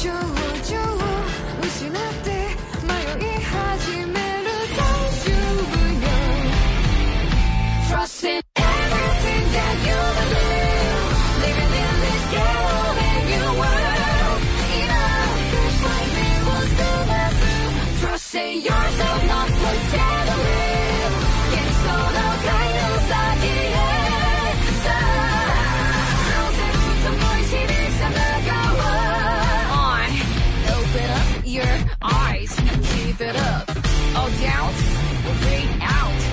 줘 your eyes. keep it up. All doubt, fade out.